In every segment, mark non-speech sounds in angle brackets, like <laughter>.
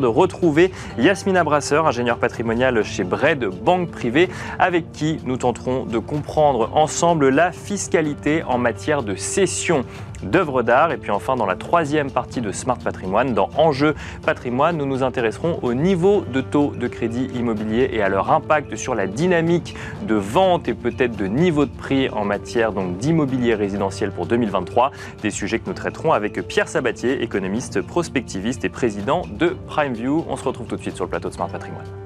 de retrouver Yasmina Brasseur, ingénieure patrimoniale chez Bred Banque Privée, avec qui nous tenterons de comprendre ensemble la fiscalité en matière de cession d'œuvres d'art. Et puis enfin, dans la troisième partie de Smart Patrimoine, dans Enjeux Patrimoine, nous nous intéresserons au niveau de taux de crédit immobilier et à leur impact sur la dynamique de vente et peut-être de niveau de prix en matière d'immobilier résidentiel pour 2023. Des sujets que nous traiterons avec Pierre Sabatier, économiste prospectiviste et président de PrimeView. On se retrouve tout de suite sur le plateau de Smart Patrimoine.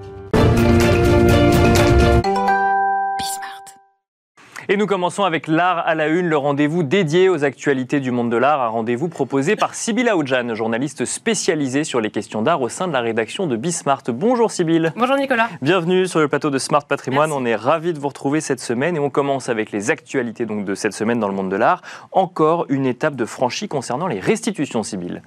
Et nous commençons avec l'art à la une, le rendez-vous dédié aux actualités du monde de l'art, un rendez-vous proposé par Sybille Aoudjan, journaliste spécialisée sur les questions d'art au sein de la rédaction de Bismart. Bonjour Sybille. Bonjour Nicolas. Bienvenue sur le plateau de Smart Patrimoine. On est ravis de vous retrouver cette semaine et on commence avec les actualités donc de cette semaine dans le monde de l'art. Encore une étape de franchie concernant les restitutions, Sybille.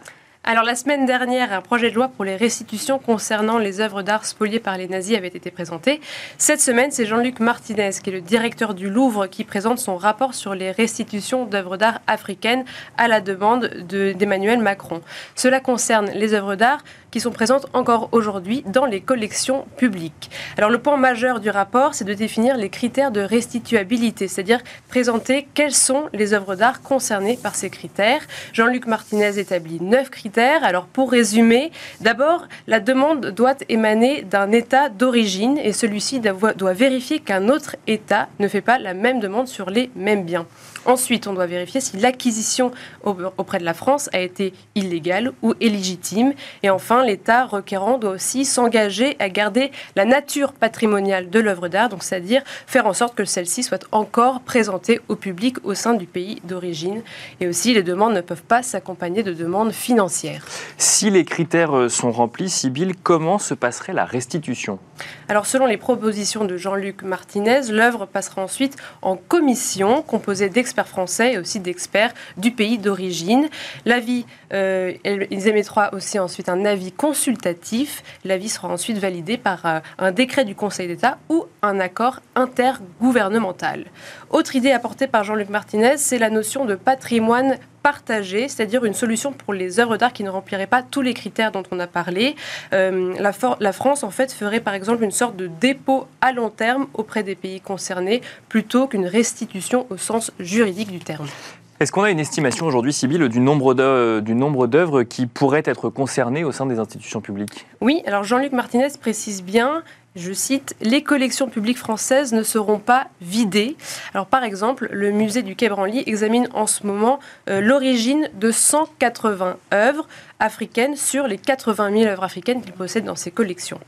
Alors la semaine dernière, un projet de loi pour les restitutions concernant les œuvres d'art spoliées par les nazis avait été présenté. Cette semaine, c'est Jean-Luc Martinez, qui est le directeur du Louvre, qui présente son rapport sur les restitutions d'œuvres d'art africaines à la demande d'Emmanuel Macron. Cela concerne les œuvres d'art qui sont présentes encore aujourd'hui dans les collections publiques. Alors le point majeur du rapport, c'est de définir les critères de restituabilité, c'est-à-dire présenter quelles sont les œuvres d'art concernées par ces critères. Jean-Luc Martinez établit neuf critères. Alors pour résumer, d'abord, la demande doit émaner d'un État d'origine et celui-ci doit vérifier qu'un autre État ne fait pas la même demande sur les mêmes biens. Ensuite, on doit vérifier si l'acquisition auprès de la France a été illégale ou illégitime. Et enfin, l'État requérant doit aussi s'engager à garder la nature patrimoniale de l'œuvre d'art, donc c'est-à-dire faire en sorte que celle-ci soit encore présentée au public au sein du pays d'origine. Et aussi, les demandes ne peuvent pas s'accompagner de demandes financières. Si les critères euh, sont remplis, Sybille, comment se passerait la restitution? Alors, selon les propositions de Jean-Luc Martinez, l'œuvre passera ensuite en commission composée d'experts français et aussi d'experts du pays d'origine. L'avis, euh, ils émettront aussi ensuite un avis consultatif. L'avis sera ensuite validé par euh, un décret du Conseil d'État ou un accord intergouvernemental. Autre idée apportée par Jean-Luc Martinez, c'est la notion de patrimoine partagé, c'est-à-dire une solution pour les œuvres d'art qui ne rempliraient pas tous les critères dont on a parlé. Euh, la, la, France, en fait, ferait par exemple une sorte de dépôt à long terme auprès des pays concernés plutôt qu'une restitution au sens juridique du terme. Est-ce qu'on a une estimation aujourd'hui, Sybille, du nombre d'œuvres qui pourraient être concernées au sein des institutions publiques? Oui, alors Jean-Luc Martinez précise bien je cite, les collections publiques françaises ne seront pas vidées. Alors par exemple, le musée du Quai Branly examine en ce moment euh, l'origine de 180 œuvres africaines sur les 80 000 œuvres africaines qu'il possède dans ses collections.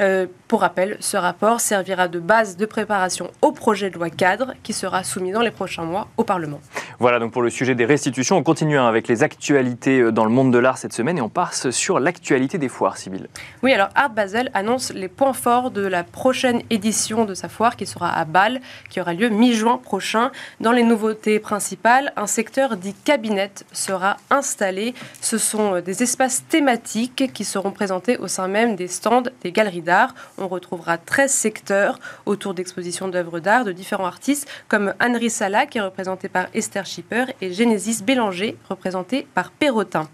Euh, pour rappel, ce rapport servira de base de préparation au projet de loi cadre qui sera soumis dans les prochains mois au Parlement. Voilà donc pour le sujet des restitutions. On continue hein, avec les actualités euh, dans le monde de l'art cette semaine et on passe sur l'actualité des foires, Sybille. Oui, alors Art Basel annonce les points forts de la prochaine édition de sa foire qui sera à Bâle, qui aura lieu mi-juin prochain. Dans les nouveautés principales, un secteur dit cabinet sera installé. Ce sont euh, des espaces thématiques qui seront présentés au sein même des stands des galeries d'art. On retrouvera 13 secteurs autour d'expositions d'œuvres d'art de différents artistes comme Anne Sala qui est représentée par Esther Schipper et Genesis Bélanger représentée par Perrotin.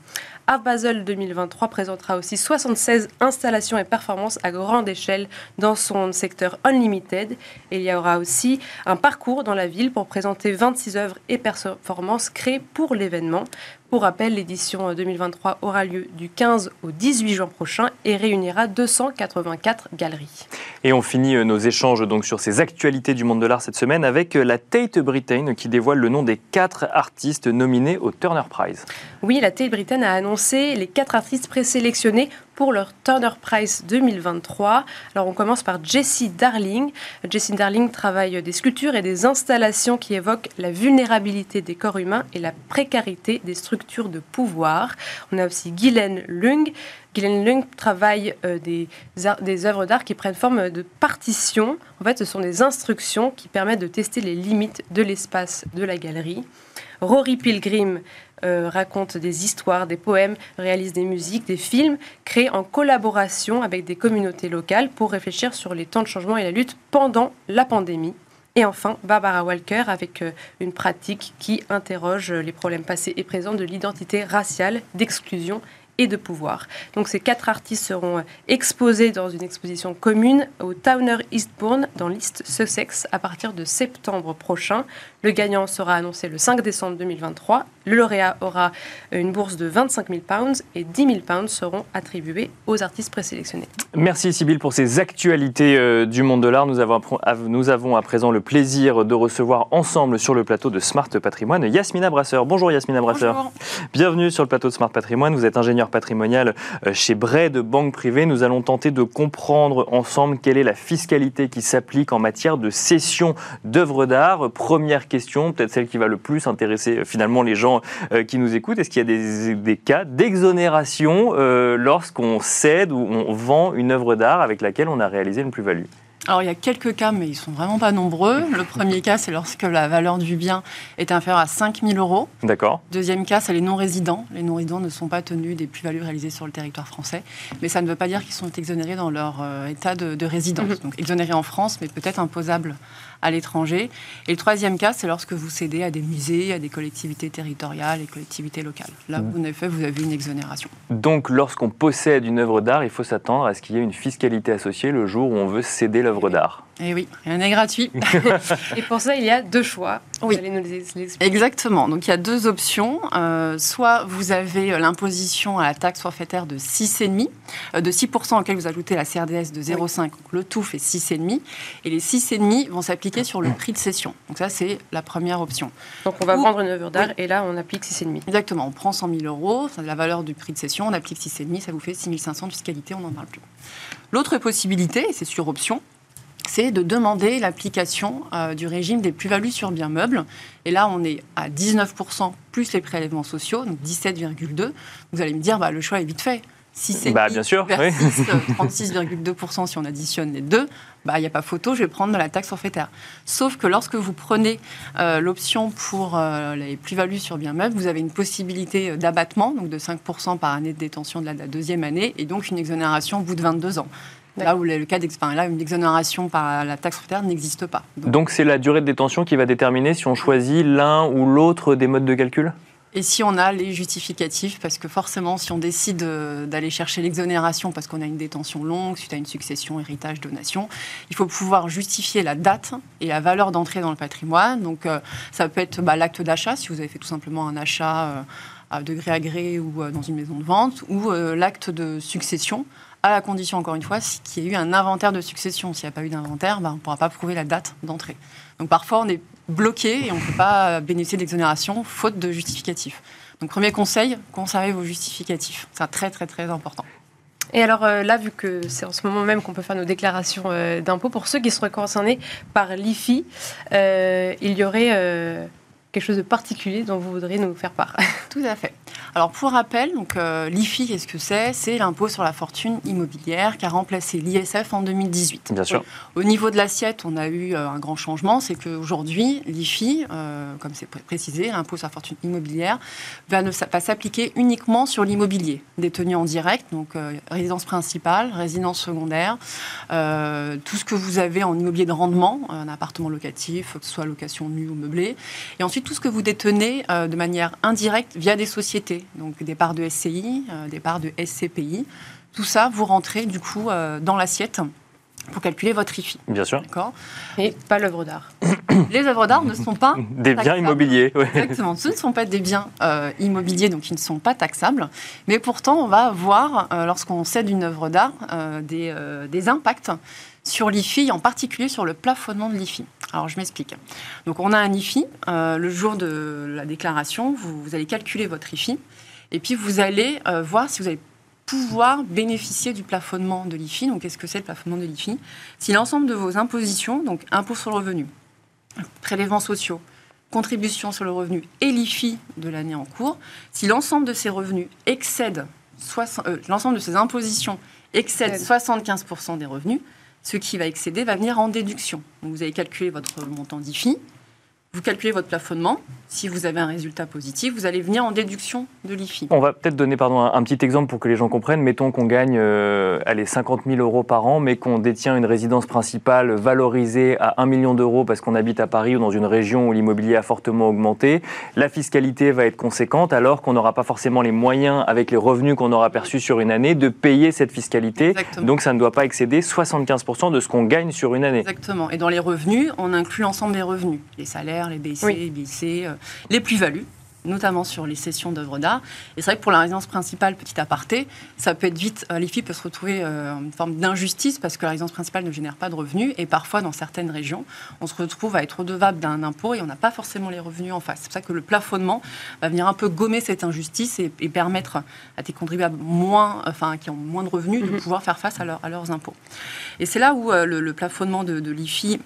Art Basel 2023 présentera aussi 76 installations et performances à grande échelle dans son secteur Unlimited. Et il y aura aussi un parcours dans la ville pour présenter 26 œuvres et performances créées pour l'événement. Pour rappel, l'édition 2023 aura lieu du 15 au 18 juin prochain et réunira 284 galeries. Et on finit euh, nos échanges donc sur ces actualités du monde de l'art cette semaine avec euh, la Tate Britain qui dévoile le nom des quatre artistes nominés au Turner Prize. Oui, la Tate Britain a annoncé les quatre artistes présélectionnés pour leur Turner Prize 2023. Alors on commence par Jessie Darling. Jessie Darling travaille des sculptures et des installations qui évoquent la vulnérabilité des corps humains et la précarité des structures de pouvoir. On a aussi Guylaine Lung. Guylaine Lung travaille euh, des, des œuvres d'art qui prennent forme de partitions. En fait, ce sont des instructions qui permettent de tester les limites de l'espace de la galerie. Rory Pilgrim euh, raconte des histoires, des poèmes, réalise des musiques, des films, créés en collaboration avec des communautés locales pour réfléchir sur les temps de changement et la lutte pendant la pandémie. Et enfin, Barbara Walker avec euh, une pratique qui interroge les problèmes passés et présents de l'identité raciale, d'exclusion et de pouvoir. Donc ces quatre artistes seront exposés dans une exposition commune au Towner Eastbourne dans l'East Sussex à partir de septembre prochain. Le gagnant sera annoncé le 5 décembre 2023. Le lauréat aura une bourse de 25 000 pounds et 10 000 pounds seront attribués aux artistes présélectionnés. Merci Sybille pour ces actualités euh, du monde de l'art. Nous avons, nous avons à présent le plaisir de recevoir ensemble sur le plateau de Smart Patrimoine Yasmina Brasseur. Bonjour Yasmina Brasseur. Bonjour. Bienvenue sur le plateau de Smart Patrimoine. Vous êtes ingénieur patrimonial euh, chez Bray de Banque Privée. Nous allons tenter de comprendre ensemble quelle est la fiscalité qui s'applique en matière de cession d'œuvres d'art. Première question, peut-être celle qui va le plus intéresser euh, finalement les gens qui nous écoutent. Est-ce qu'il y a des, des cas d'exonération lorsqu'on cède ou on vend une œuvre d'art avec laquelle on a réalisé une plus-value? Alors il y a quelques cas, mais ils sont vraiment pas nombreux. Le premier cas, c'est lorsque la valeur du bien est inférieure à 5 000 euros. D'accord. Deuxième cas, c'est les non-résidents. Les non-résidents ne sont pas tenus des plus-values réalisées sur le territoire français, mais ça ne veut pas dire qu'ils sont exonérés dans leur euh, état de, résidence. Mhm. Donc exonérés en France, mais peut-être imposables à l'étranger. Et le troisième cas, c'est lorsque vous cédez à des musées, à des collectivités territoriales et collectivités locales. Là, vous, en effet, vous avez une exonération. Donc, lorsqu'on possède une œuvre d'art, il faut s'attendre à ce qu'il y ait une fiscalité associée le jour où on veut céder l'œuvre d'art. Et eh oui, rien n'est gratuit. <laughs> et pour ça, il y a deux choix. Vous oui. allez nous les. Exactement. Donc il y a deux options. Euh, soit vous avez l'imposition à la taxe forfaitaire de 6,5, euh, de 6% auquel vous ajoutez la CRDS de 0,5. Le tout fait 6,5. Et les 6,5% vont s'appliquer sur le prix de cession. Donc ça, c'est la première option. Donc on va vendre une œuvre d'art et là, on applique 6,5. Exactement. On prend 100 000 euros, c'est la valeur du prix de cession, on applique 6,5, ça vous fait 6 500 de fiscalité, on n'en parle plus. L'autre possibilité, c'est sur option, c'est de demander l'application euh, du régime des plus-values sur biens meubles. Et là, on est à 19% plus les prélèvements sociaux, donc 17,2%. Vous allez me dire, bah, le choix est vite fait. Si c'est bah, bien sûr, 36,2% euh, si on additionne les deux, bah, il n'y a pas photo, je vais prendre la taxe forfaitaire. Sauf que lorsque vous prenez euh, l'option pour les plus-values sur biens meubles, vous avez une possibilité d'abattement, donc de 5% par année de détention de la, deuxième année, et donc une exonération au bout de 22 ans. Là où le cas là, une exonération par la taxe forfaitaire n'existe pas. Donc c'est la durée de détention qui va déterminer si on choisit l'un ou l'autre des modes de calcul? Et si on a les justificatifs, parce que forcément, si on décide euh, d'aller chercher l'exonération parce qu'on a une détention longue, suite à une succession, héritage, donation, il faut pouvoir justifier la date et la valeur d'entrée dans le patrimoine. Donc, euh, ça peut être bah, l'acte d'achat, si vous avez fait tout simplement un achat euh, à degré à gré ou dans une maison de vente, ou l'acte de succession à la condition, encore une fois, qu'il y ait eu un inventaire de succession. S'il n'y a pas eu d'inventaire, ben, on ne pourra pas prouver la date d'entrée. Donc parfois, on est bloqué et on ne peut pas bénéficier d'exonération faute de justificatif. Donc premier conseil, conservez vos justificatifs. C'est très très très important. Et alors euh, là, vu que c'est en ce moment même qu'on peut faire nos déclarations euh, d'impôts, pour ceux qui seraient concernés par l'IFI, euh, il y aurait quelque chose de particulier dont vous voudriez nous faire part? Tout à fait. Alors pour rappel, donc euh, l'IFI, qu'est-ce que c'est? C'est l'impôt sur la fortune immobilière qui a remplacé l'ISF en 2018. Bien sûr. Au niveau de l'assiette, on a eu euh, un grand changement, c'est qu'aujourd'hui, l'IFI, euh, comme c'est précisé, l'impôt sur la fortune immobilière, va, ne, va s'appliquer uniquement sur l'immobilier. Détenu en direct, donc résidence principale, résidence secondaire, tout ce que vous avez en immobilier de rendement, un appartement locatif, que ce soit location nue ou meublée, et ensuite tout ce que vous détenez de manière indirecte via des sociétés, donc des parts de SCI, euh, des parts de SCPI. Tout ça, vous rentrez du coup euh, dans l'assiette pour calculer votre IFI. Bien sûr. D'accord? Et pas l'œuvre d'art. <coughs> Les œuvres d'art ne sont pas des biens immobiliers. Exactement. Ce ne sont pas des biens immobiliers, donc ils ne sont pas taxables. Mais pourtant, on va avoir, lorsqu'on cède une œuvre d'art, des, des impacts sur l'IFI, en particulier sur le plafonnement de l'IFI. Alors je m'explique. Donc on a un IFI, euh, le jour de la déclaration, vous, allez calculer votre IFI, et puis vous allez euh, voir si vous avez pouvoir bénéficier du plafonnement de l'IFI. Donc, qu'est-ce que c'est le plafonnement de l'IFI Si l'ensemble de vos impositions, donc impôts sur le revenu, prélèvements sociaux, contributions sur le revenu et l'IFI de l'année en cours, si l'ensemble de ces revenus excède, euh, l'ensemble de ces impositions excède 75% des revenus, ce qui va excéder va venir en déduction. Vous allez calculer votre montant d'IFI, vous calculez votre plafonnement. Si vous avez un résultat positif, vous allez venir en déduction de l'IFI. On va peut-être donner pardon, un, petit exemple pour que les gens comprennent. Mettons qu'on gagne euh, allez, 50 000 euros par an, mais qu'on détient une résidence principale valorisée à 1 million d'euros parce qu'on habite à Paris ou dans une région où l'immobilier a fortement augmenté. La fiscalité va être conséquente alors qu'on n'aura pas forcément les moyens, avec les revenus qu'on aura perçus sur une année, de payer cette fiscalité. Exactement. Donc ça ne doit pas excéder 75% de ce qu'on gagne sur une année. Exactement. Et dans les revenus, on inclut l'ensemble des revenus. Les salaires, les BIC, Oui. les BIC, euh, les plus-values notamment sur les sessions d'œuvres d'art. Et c'est vrai que pour la résidence principale, petit aparté, ça peut être vite, euh, l'IFI peut se retrouver euh, en forme d'injustice parce que la résidence principale ne génère pas de revenus et parfois dans certaines régions, on se retrouve à être redevable d'un impôt et on n'a pas forcément les revenus en face. C'est pour ça que le plafonnement va venir un peu gommer cette injustice et, et permettre à tes contribuables moins, enfin, qui ont moins de revenus de Mhm. pouvoir faire face à, leur- à leurs impôts. Et c'est là où euh, le, le plafonnement de, de l'IFI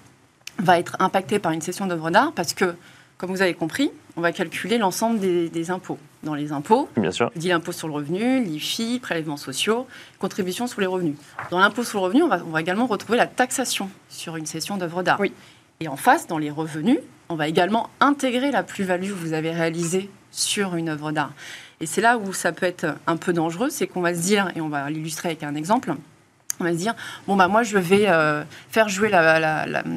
va être impacté par une session d'œuvres d'art parce que, comme vous avez compris, on va calculer l'ensemble des, des impôts. Dans les impôts, Bien sûr. dis l'impôt sur le revenu, l'IFI, prélèvements sociaux, contributions sur les revenus. Dans l'impôt sur le revenu, on va, on va également retrouver la taxation sur une session d'œuvres d'art. Oui. Et en face, dans les revenus, on va également intégrer la plus-value que vous avez réalisée sur une œuvre d'art. Et c'est là où ça peut être un peu dangereux, c'est qu'on va se dire, et on va l'illustrer avec un exemple, on va se dire, bon, bah, moi, je vais euh, faire jouer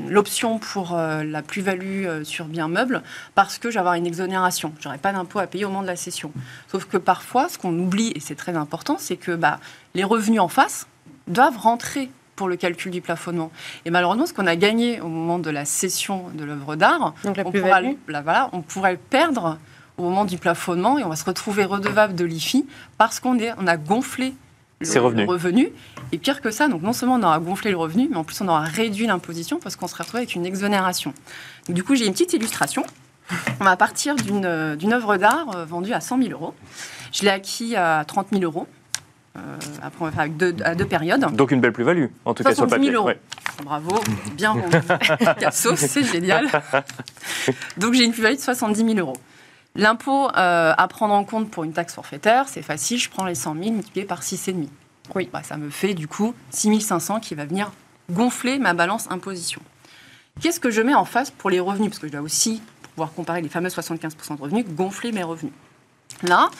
l'option pour euh, la plus-value euh, sur bien meuble parce que je vais avoir une exonération. Je n'aurai pas d'impôt à payer au moment de la cession. Sauf que parfois, ce qu'on oublie, et c'est très important, c'est que bah, les revenus en face doivent rentrer pour le calcul du plafonnement. Et malheureusement, ce qu'on a gagné au moment de la cession de l'œuvre d'art, on là, voilà, pourrait le perdre au moment du plafonnement et on va se retrouver redevable de l'IFI parce qu'on on a gonflé le, revenu. Et pire que ça, donc non seulement on aura gonflé le revenu, mais en plus on aura réduit l'imposition parce qu'on serait retrouvé avec une exonération. Donc, du coup, j'ai une petite illustration. On va partir d'une euh, d'une œuvre d'art euh, vendue à 100 000 euros. Je l'ai acquis à 30 000 euros. euh, après, on va faire avec deux, à deux périodes. Donc une belle plus-value, en tout cas sur le 70 papier. 000 euros. Ouais. Bravo, bien. Cassos, <laughs> c'est génial. <laughs> Donc j'ai une plus-value de 70 000 euros. L'impôt euh, à prendre en compte pour une taxe forfaitaire, c'est facile, je prends les 100 000 multiplié par 6,5. Oui. Bah, ça me fait du coup 6 500 qui va venir gonfler ma balance imposition. Qu'est-ce que je mets en face pour les revenus? Parce que je dois aussi, pour pouvoir comparer les fameux 75% de revenus, gonfler mes revenus. Là,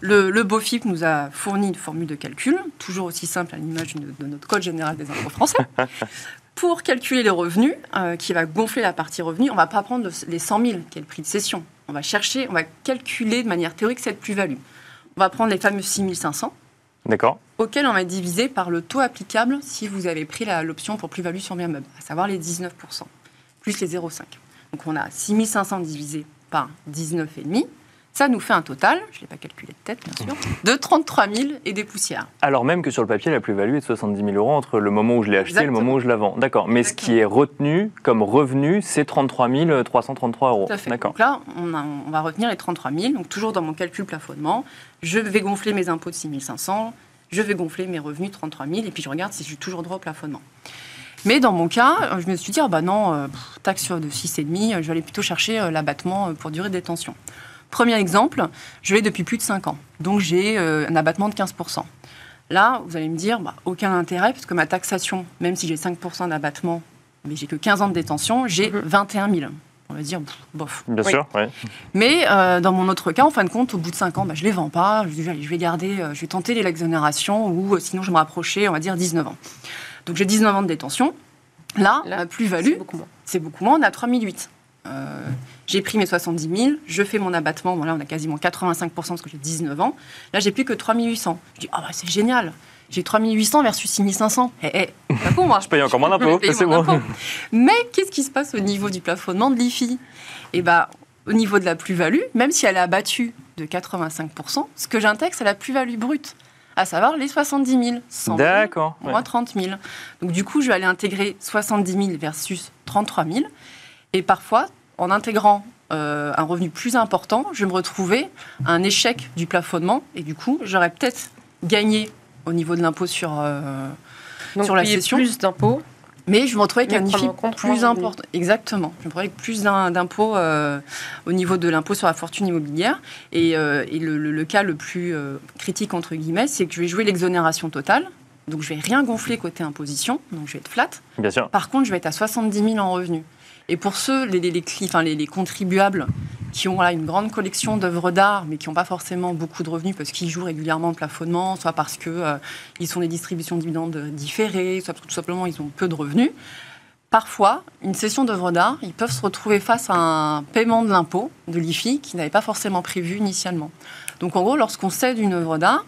le, le BOFIP nous a fourni une formule de calcul, toujours aussi simple à l'image de, de notre Code général des impôts français. <laughs> Pour calculer les revenus, euh, qui va gonfler la partie revenus, on ne va pas prendre le- les 100 000, qui est le prix de cession. On va chercher, on va calculer de manière théorique cette plus-value. On va prendre les fameux 6 500, D'accord. auquel on va diviser par le taux applicable si vous avez pris l'option pour plus-value sur bien meuble, à savoir les 19%, plus les 0,5. Donc on a 6500 divisé par 19,5. Ça nous fait un total, je ne l'ai pas calculé de tête bien sûr, de 33 000 et des poussières. Alors même que sur le papier, la plus-value est de 70 000 euros entre le moment où je l'ai acheté et le moment où je la vends. D'accord. Mais ce qui est retenu comme revenu, c'est 33 333 euros. Tout à fait. D'accord. Donc là, on, a- on va retenir les 33 000. Donc toujours dans mon calcul plafonnement, je vais gonfler mes impôts de 6 500, je vais gonfler mes revenus de 33 000, et puis je regarde si suis toujours droit au plafonnement. Mais dans mon cas, euh, je me suis dit, ah bah non, euh, taxe de 6,5, euh, je vais aller plutôt chercher euh, l'abattement pour durée de détention. Premier exemple, je l'ai depuis plus de 5 ans. Donc j'ai euh, un abattement de 15%. Là, vous allez me dire, bah, aucun intérêt, parce que ma taxation, même si j'ai 5% d'abattement, mais j'ai que 15 ans de détention, j'ai Mhm. 21 000. On va dire, pff, bof. Bien Oui. sûr, ouais. Mais euh, dans mon autre cas, en fin de compte, au bout de 5 ans, bah, je ne les vends pas. Je dis, allez, je vais garder, euh, je vais tenter l'exonération ou euh, sinon je vais me rapprocher, on va dire 19 ans. Donc j'ai 19 ans de détention. Là, Là, ma C'est plus-value, beaucoup moins. c'est beaucoup moins, on a 3008. Euh, j'ai pris mes 70 000, je fais mon abattement, bon là on a quasiment 85% parce que j'ai 19 ans. Là j'ai plus que 3800. Je dis, ah bah c'est génial, j'ai 3800 versus 6500. Eh, eh, pas con moi. Je paye encore moins d'impôts, <laughs> c'est bon. Mais qu'est-ce qui se passe au niveau du plafonnement de l'IFI Eh bah, au niveau de la plus-value, même si elle est abattue de 85%, ce que j'intègre, c'est la plus-value brute, à savoir les 70 000. 100 000 D'accord. ouais. moins 30 000. Donc du coup, je vais aller intégrer 70 000 versus 33 000. Et parfois, en intégrant euh, un revenu plus important, je vais me retrouver à un échec du plafonnement. Et du coup, j'aurais peut-être gagné au niveau de l'impôt sur, Donc, sur la cession. plus d'impôts. Mais je me retrouvais avec un IFI plus important. Exactement. Je me retrouvais avec plus d'impôts euh, au niveau de l'impôt sur la fortune immobilière. Et, euh, et le, le- le cas le plus euh, critique, entre guillemets, c'est que je vais jouer l'exonération totale. Donc, je vais rien gonfler côté imposition. Donc, je vais être flat. Bien sûr. Par contre, je vais être à 70 000 en revenus. Et pour ceux, les, contribuables qui ont une grande collection d'œuvres d'art, mais qui n'ont pas forcément beaucoup de revenus parce qu'ils jouent régulièrement le plafonnement, soit parce qu'ils sont des distributions de dividendes différées, soit parce que tout simplement ils ont peu de revenus. Parfois, une session d'œuvres d'art, ils peuvent se retrouver face à un paiement de l'impôt, de l'IFI, qu'ils n'avaient pas forcément prévu initialement. Donc en gros, lorsqu'on cède une œuvre d'art,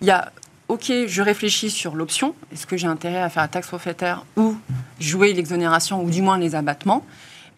il y a OK, je réfléchis sur l'option. Est-ce que j'ai intérêt à faire la taxe forfaitaire ou jouer l'exonération ou du moins les abattements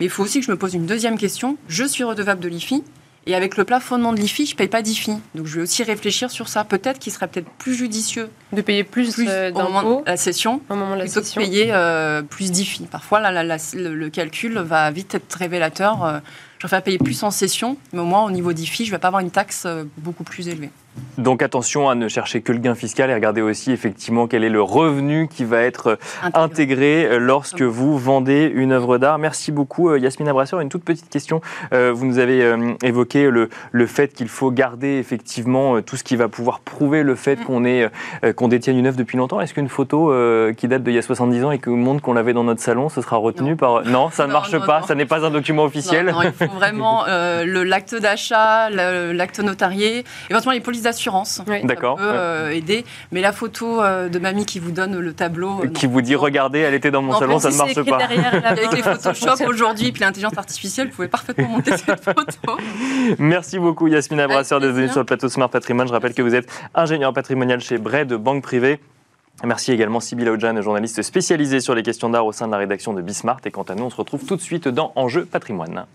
Mais il faut aussi que je me pose une deuxième question. Je suis redevable de l'IFI et avec le plafonnement de l'IFI, je ne paye pas d'IFI. Donc je vais aussi réfléchir sur ça. Peut-être qu'il serait peut-être plus judicieux De payer plus, plus euh, au moment d'impôts de la session au moment de la plutôt que de payer euh, plus d'IFI. Parfois, là, le, le calcul va vite être révélateur. Euh, je préfère payer plus en session, mais au moins au niveau d'IFI, je ne vais pas avoir une taxe beaucoup plus élevée. Donc attention à ne chercher que le gain fiscal et regardez aussi effectivement quel est le revenu qui va être Intégré. intégré euh, lorsque vous vendez une œuvre d'art. Merci beaucoup euh, Yasmina Brasseur. Une toute petite question. Euh, Vous nous avez euh, évoqué le, le fait qu'il faut garder effectivement euh, tout ce qui va pouvoir prouver le fait Mm. qu'on est euh, qu'on détienne une œuvre depuis longtemps. Est-ce qu'une photo euh, qui date d'il y a 70 ans et qui montre qu'on l'avait dans notre salon, ce sera retenu Non. par... Non, ça ne Non, marche non, pas. Ça n'est pas un document officiel. Il faut vraiment euh, l'acte d'achat, l'acte notarié, éventuellement les polices d'assurance. Oui. D'accord. Ça peut euh, aider. Mais la photo euh, de mamie qui vous donne le tableau. euh, non. Qui vous dit regardez, elle était dans mon Non, salon, ça ne marche pas. derrière, <laughs> Avec les Photoshop aujourd'hui, puis l'intelligence artificielle, vous pouvez parfaitement monter cette <laughs> photo. Merci beaucoup Yasmina Brasseur d'être venue plaisir. sur le plateau Smart Patrimoine. Je rappelle que vous êtes ingénieur patrimonial chez Bray de Banque Privée. Merci également Sybille Audjan, journaliste spécialisée sur les questions d'art au sein de la rédaction de Bismart. Et quant à nous, on se retrouve tout de suite dans Enjeu Patrimoine.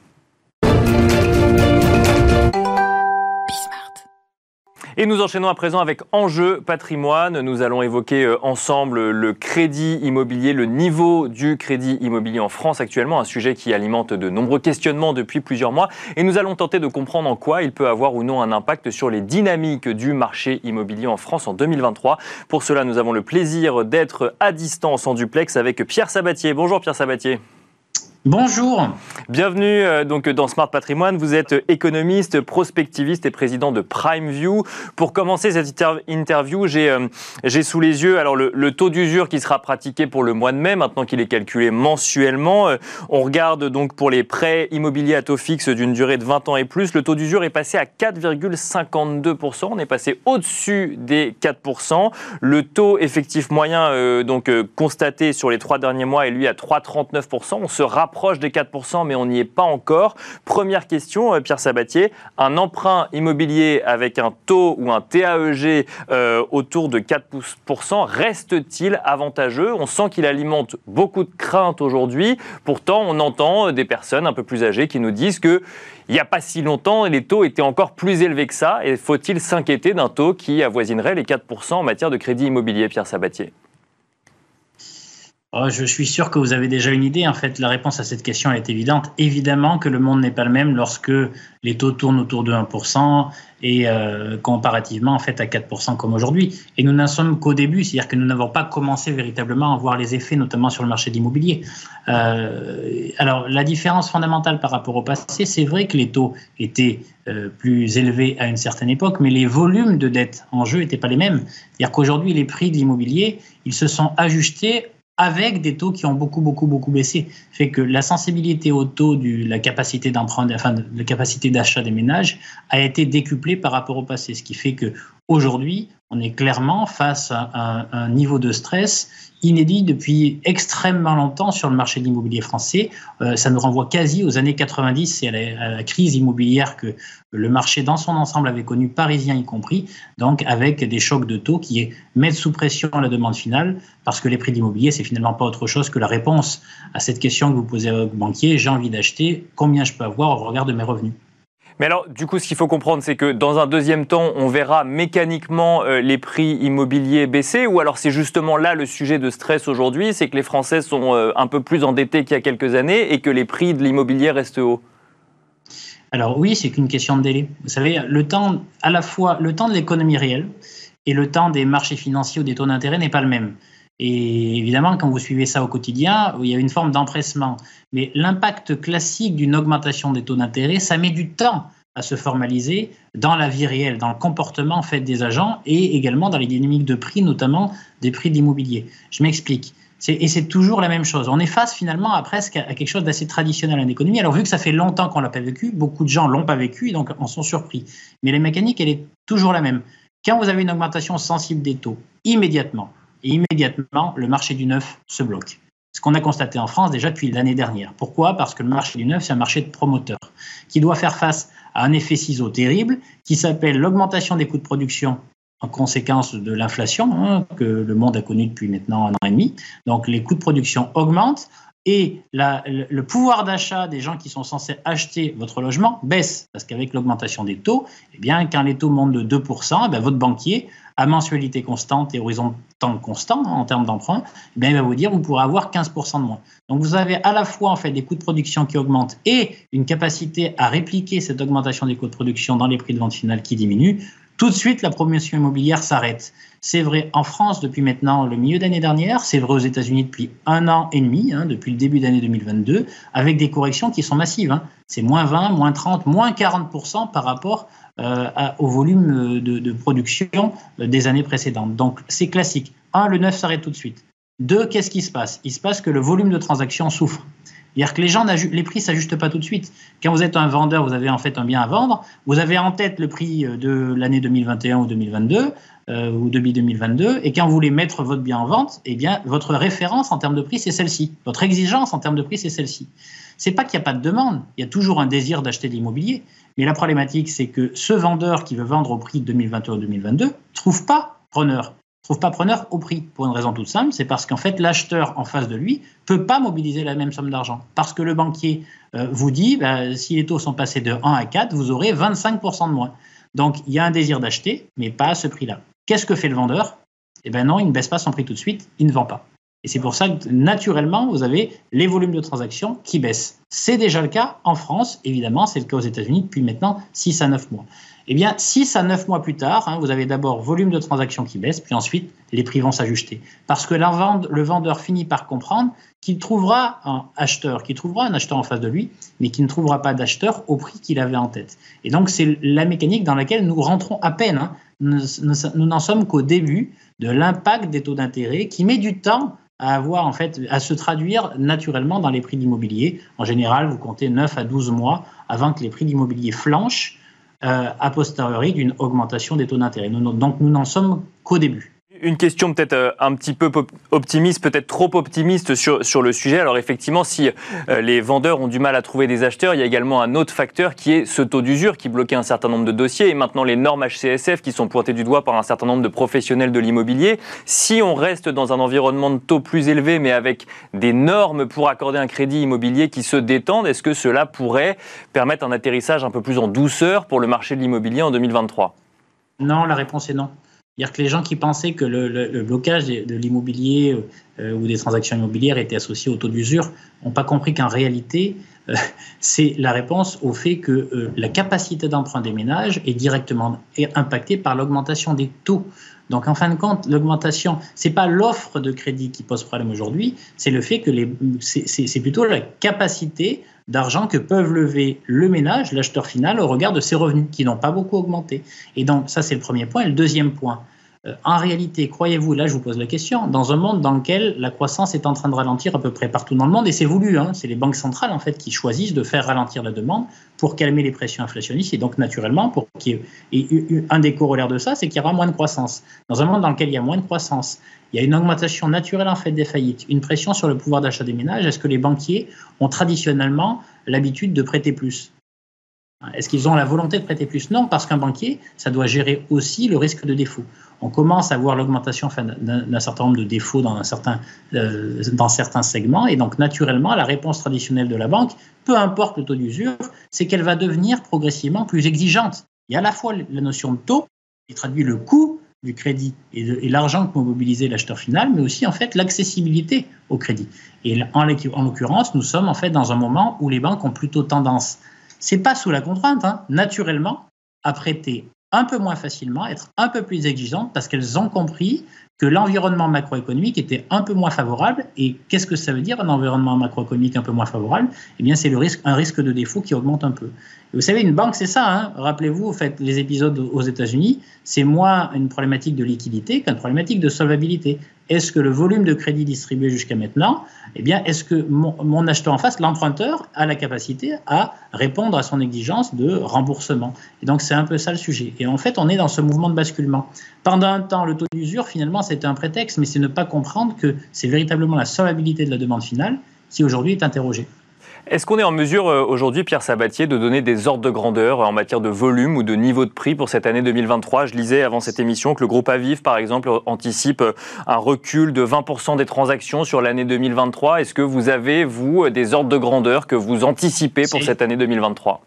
Et nous enchaînons à présent avec Enjeu patrimoine. Nous allons évoquer euh, ensemble le crédit immobilier, le niveau du crédit immobilier en France actuellement, un sujet qui alimente de nombreux questionnements depuis plusieurs mois. Et nous allons tenter de comprendre en quoi il peut avoir ou non un impact sur les dynamiques du marché immobilier en France en 2023. Pour cela, nous avons le plaisir d'être à distance en duplex avec Pierre Sabatier. Bonjour Pierre Sabatier. Bonjour. Bienvenue euh, donc dans Smart Patrimoine. Vous êtes économiste, prospectiviste et président de PrimeView. Pour commencer cette inter- interview, j'ai euh, j'ai sous les yeux alors le, taux d'usure qui sera pratiqué pour le mois de mai, maintenant qu'il est calculé mensuellement. Euh, on regarde donc pour les prêts immobiliers à taux fixe d'une durée de 20 ans et plus, le taux d'usure est passé à 4,52%. On est passé au-dessus des 4%. Le taux effectif moyen euh, donc euh, constaté sur les trois derniers mois est lui à 3,39%. On se rapproche des 4%, mais on n'y est pas encore. Première question, euh, Pierre Sabatier. Un emprunt immobilier avec un taux ou un TAEG euh, autour de 4% reste-t-il avantageux? On sent qu'il alimente beaucoup de craintes aujourd'hui. Pourtant, on entend euh, des personnes un peu plus âgées qui nous disent que il n'y a pas si longtemps, les taux étaient encore plus élevés que ça. Et faut-il s'inquiéter d'un taux qui avoisinerait les 4% en matière de crédit immobilier, Pierre Sabatier? Oh, je suis sûr que vous avez déjà une idée. En fait, la réponse à cette question est évidente. Évidemment que le monde n'est pas le même lorsque les taux tournent autour de 1% et euh, comparativement en fait à 4% comme aujourd'hui. Et nous n'en sommes qu'au début, c'est-à-dire que nous n'avons pas commencé véritablement à voir les effets, notamment sur le marché de l'immobilier. Euh, alors, la différence fondamentale par rapport au passé, c'est vrai que les taux étaient euh, plus élevés à une certaine époque, mais les volumes de dette en jeu n'étaient pas les mêmes. C'est-à-dire qu'aujourd'hui, les prix de l'immobilier, ils se sont ajustés avec des taux qui ont beaucoup, beaucoup, beaucoup baissé. Fait que la sensibilité au taux, du, la capacité d'emprunt, enfin, la capacité d'achat des ménages a été décuplée par rapport au passé. Ce qui fait que aujourd'hui, on est clairement face à un, niveau de stress inédit depuis extrêmement longtemps sur le marché de l'immobilier français. Euh, ça nous renvoie quasi aux années 90 et à la, à crise immobilière que le marché dans son ensemble avait connu, parisien y compris, donc avec des chocs de taux qui mettent sous pression la demande finale, parce que les prix de l'immobilier, c'est finalement pas autre chose que la réponse à cette question que vous posez au banquier, j'ai envie d'acheter, combien je peux avoir au regard de mes revenus? Mais alors, du coup, ce qu'il faut comprendre, c'est que dans un deuxième temps, on verra mécaniquement euh, les prix immobiliers baisser, ou alors c'est justement là le sujet de stress aujourd'hui, c'est que les Français sont euh, un peu plus endettés qu'il y a quelques années et que les prix de l'immobilier restent hauts. Alors oui, c'est qu'une question de délai. Vous savez, le temps, à la fois le temps de l'économie réelle et le temps des marchés financiers ou des taux d'intérêt n'est pas le même. Et évidemment, quand vous suivez ça au quotidien, il y a une forme d'empressement. Mais l'impact classique d'une augmentation des taux d'intérêt, ça met du temps à se formaliser dans la vie réelle, dans le comportement fait des agents et également dans les dynamiques de prix, notamment des prix d'immobilier. Je m'explique. Et c'est toujours la même chose. On est face finalement à presque à quelque chose d'assez traditionnel en économie. Alors vu que ça fait longtemps qu'on l'a pas vécu, beaucoup de gens l'ont pas vécu et donc en sont surpris. Mais la mécanique, elle est toujours la même. Quand vous avez une augmentation sensible des taux, immédiatement, et immédiatement, le marché du neuf se bloque. Ce qu'on a constaté en France déjà depuis l'année dernière. Pourquoi? Parce que le marché du neuf, c'est un marché de promoteurs qui doit faire face à un effet ciseau terrible qui s'appelle l'augmentation des coûts de production en conséquence de l'inflation hein, que le monde a connue depuis maintenant un an et demi. Donc les coûts de production augmentent et le pouvoir d'achat des gens qui sont censés acheter votre logement baisse. Parce qu'avec l'augmentation des taux, eh bien, quand les taux montent de 2%, eh votre banquier, à mensualité constante et horizon temps constant hein, en termes d'emprunt, eh bien, il va vous dire vous pourrez avoir 15% de moins. Donc vous avez à la fois en fait des coûts de production qui augmentent et une capacité à répliquer cette augmentation des coûts de production dans les prix de vente finale qui diminuent tout de suite, la promotion immobilière s'arrête. C'est vrai en France depuis maintenant le milieu d'année dernière, c'est vrai aux États-Unis depuis un an et demi, hein, depuis le début d'année 2022, avec des corrections qui sont massives. Hein. C'est moins 20, moins 30, moins 40% par rapport euh, au volume de, production des années précédentes. Donc c'est classique. Un, le neuf s'arrête tout de suite. Deux, qu'est-ce qui se passe? Il se passe que le volume de transactions souffre. C'est-à-dire que les prix s'ajustent pas tout de suite. Quand vous êtes un vendeur, vous avez en fait un bien à vendre, vous avez en tête le prix euh, de l'année 2021 ou 2022 euh, ou début 2022, et quand vous voulez mettre votre bien en vente, eh votre référence en termes de prix c'est celle-ci. Votre exigence en termes de prix c'est celle-ci. C'est pas qu'il n'y a pas de demande, il y a toujours un désir d'acheter de l'immobilier, mais la problématique c'est que ce vendeur qui veut vendre au prix de 2021 ou 2022 trouve pas preneur trouve pas preneur au prix pour une raison toute simple, c'est parce qu'en fait l'acheteur en face de lui peut pas mobiliser la même somme d'argent parce que le banquier euh, vous dit bah, si les taux sont passés de 1 à 4, vous aurez 25% de moins. Donc il y a un désir d'acheter, mais pas à ce prix-là. Qu'est-ce que fait le vendeur? Eh bien non, il ne baisse pas son prix tout de suite, il ne vend pas. Et c'est pour ça que naturellement, vous avez les volumes de transactions qui baissent. C'est déjà le cas en France, évidemment, c'est le cas aux États-Unis depuis maintenant 6 à 9 mois. Eh bien, 6 à 9 mois plus tard, hein, vous avez d'abord volume de transactions qui baisse, puis ensuite, les prix vont s'ajuster. Parce que le vendeur finit par comprendre qu'il trouvera un acheteur, qu'il trouvera un acheteur en face de lui, mais qu'il ne trouvera pas d'acheteur au prix qu'il avait en tête. Et donc, c'est la mécanique dans laquelle nous rentrons à peine. Hein. Nous n'en sommes qu'au début de l'impact des taux d'intérêt qui met du temps à à se traduire naturellement dans les prix d'immobilier. En général, vous comptez 9 à 12 mois avant que les prix d'immobilier flanchent a posteriori d'une augmentation des taux d'intérêt. Donc nous n'en sommes qu'au début. Une question peut-être euh, un petit peu optimiste, peut-être trop optimiste sur, sur le sujet. Alors effectivement, si euh, les vendeurs ont du mal à trouver des acheteurs, il y a également un autre facteur qui est ce taux d'usure qui bloquait un certain nombre de dossiers et maintenant les normes HCSF qui sont pointées du doigt par un certain nombre de professionnels de l'immobilier. Si on reste dans un environnement de taux plus élevé mais avec des normes pour accorder un crédit immobilier qui se détendent, est-ce que cela pourrait permettre un atterrissage un peu plus en douceur pour le marché de l'immobilier en 2023 Non, la réponse est non. C'est-à-dire que les gens qui pensaient que le, blocage de, l'immobilier euh, ou des transactions immobilières était associé au taux d'usure n'ont pas compris qu'en réalité, euh, c'est la réponse au fait que euh, la capacité d'emprunt des ménages est directement impactée par l'augmentation des taux. Donc en fin de compte, l'augmentation, c'est pas l'offre de crédit qui pose problème aujourd'hui, c'est le fait que c'est plutôt la capacité d'argent que peuvent lever le ménage, l'acheteur final, au regard de ses revenus, qui n'ont pas beaucoup augmenté. Et donc, ça, c'est le premier point. Et le deuxième point, euh, en réalité, croyez-vous, là je vous pose la question, dans un monde dans lequel la croissance est en train de ralentir à peu près partout dans le monde, et c'est voulu, hein, c'est les banques centrales en fait qui choisissent de faire ralentir la demande pour calmer les pressions inflationnistes, et donc naturellement, pour qu'il y ait un des corollaires de ça, c'est qu'il y aura moins de croissance. Dans un monde dans lequel il y a moins de croissance, il y a une augmentation naturelle en fait des faillites, une pression sur le pouvoir d'achat des ménages. Est-ce que les banquiers ont traditionnellement l'habitude de prêter plus? Est-ce qu'ils ont la volonté de prêter plus? Non, parce qu'un banquier, ça doit gérer aussi le risque de défaut. On commence à voir l'augmentation d'un certain nombre de défauts euh, dans certains segments, et donc naturellement, la réponse traditionnelle de la banque, peu importe le taux d'usure, c'est qu'elle va devenir progressivement plus exigeante. Il y a à la fois la notion de taux, qui traduit le coût du crédit et, l'argent que peut mobiliser l'acheteur final, mais aussi en fait l'accessibilité au crédit. Et en, l'occurrence, nous sommes en fait dans un moment où les banques ont plutôt tendance, c'est pas sous la contrainte, hein, naturellement, à prêter un peu moins facilement, être un peu plus exigeantes parce qu'elles ont compris que l'environnement macroéconomique était un peu moins favorable. Et qu'est-ce que ça veut dire un environnement macroéconomique un peu moins favorable? Eh bien, c'est le risque, un risque de défaut qui augmente un peu. vous savez, une banque, c'est ça. Hein. Rappelez-vous, faites les épisodes aux États-Unis, c'est moins une problématique de liquidité qu'une problématique de solvabilité. Est-ce que le volume de crédit distribué jusqu'à maintenant, eh bien, est-ce que mon, acheteur en face, l'emprunteur, a la capacité à répondre à son exigence de remboursement? Et donc, c'est un peu ça le sujet. Et en fait, on est dans ce mouvement de basculement. Pendant un temps, le taux d'usure, finalement, c'était un prétexte, mais c'est ne pas comprendre que c'est véritablement la solvabilité de la demande finale qui aujourd'hui est interrogée. Est-ce qu'on est en mesure euh, aujourd'hui, Pierre Sabatier, de donner des ordres de grandeur en matière de volume ou de niveau de prix pour cette année 2023 Je lisais avant cette émission que le groupe Aviv, par exemple, anticipe euh, un recul de 20% des transactions sur l'année 2023. Est-ce que vous avez, vous, des ordres de grandeur que vous anticipez pour cette année 2023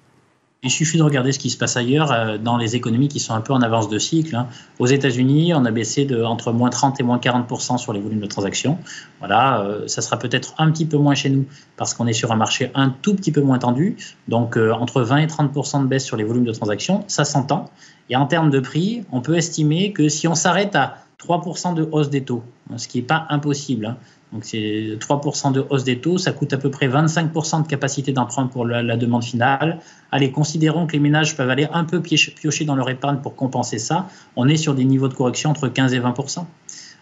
il suffit de regarder ce qui se passe ailleurs euh, dans les économies qui sont un peu en avance de cycle. Hein. Aux États-Unis, on a baissé de entre moins 30 et moins 40 sur les volumes de transactions. Voilà, euh, ça sera peut-être un petit peu moins chez nous parce qu'on est sur un marché un tout petit peu moins tendu. Donc euh, entre 20 et 30% de baisse sur les volumes de transactions, ça s'entend. Et en termes de prix, on peut estimer que si on s'arrête à 3% de hausse des taux, hein, ce qui n'est pas impossible, hein, donc c'est 3% de hausse des taux, ça coûte à peu près 25% de capacité d'emprunt pour la, demande finale. Allez, considérons que les ménages peuvent aller un peu piocher dans leur épargne pour compenser ça. On est sur des niveaux de correction entre 15 et 20%.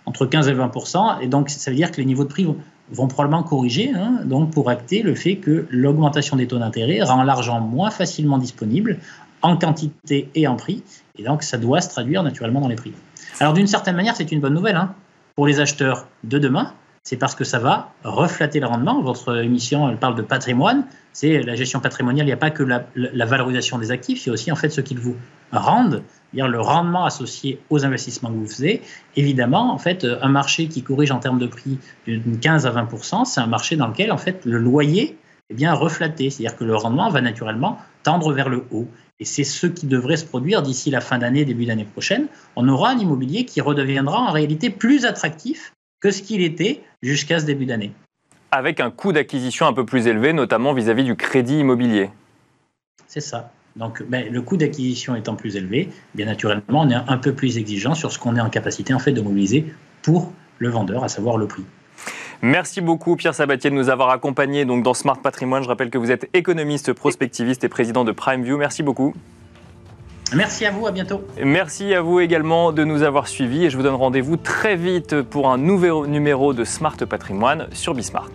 Entre 15 et 20%, et donc ça veut dire que les niveaux de prix vont, probablement corriger, hein, donc pour acter le fait que l'augmentation des taux d'intérêt rend l'argent moins facilement disponible en quantité et en prix, et donc ça doit se traduire naturellement dans les prix. Alors d'une certaine manière, c'est une bonne nouvelle hein, pour les acheteurs de demain, c'est parce que ça va reflatter le rendement. Votre émission, elle parle de patrimoine. C'est la gestion patrimoniale. Il n'y a pas que la, valorisation des actifs, il y a aussi en fait ce qu'ils vous rendent, dire le rendement associé aux investissements que vous faisiez. Évidemment, en fait, un marché qui corrige en termes de prix d'une 15 à 20 c'est un marché dans lequel en fait le loyer est bien reflaté, c'est-à-dire que le rendement va naturellement tendre vers le haut. Et c'est ce qui devrait se produire d'ici la fin d'année, début d'année prochaine. On aura un immobilier qui redeviendra en réalité plus attractif que ce qu'il était jusqu'à ce début d'année. Avec un coût d'acquisition un peu plus élevé, notamment vis-à-vis du crédit immobilier. C'est ça. Donc, ben, le coût d'acquisition étant plus élevé, bien naturellement, on est un peu plus exigeant sur ce qu'on est en capacité en fait de mobiliser pour le vendeur, à savoir le prix. Merci beaucoup Pierre Sabatier de nous avoir accompagnés donc dans Smart Patrimoine. Je rappelle que vous êtes économiste, prospectiviste et président de PrimeView. Merci beaucoup. Merci à vous, à bientôt. Merci à vous également de nous avoir suivis et je vous donne rendez-vous très vite pour un nouveau numéro de Smart Patrimoine sur Bismart.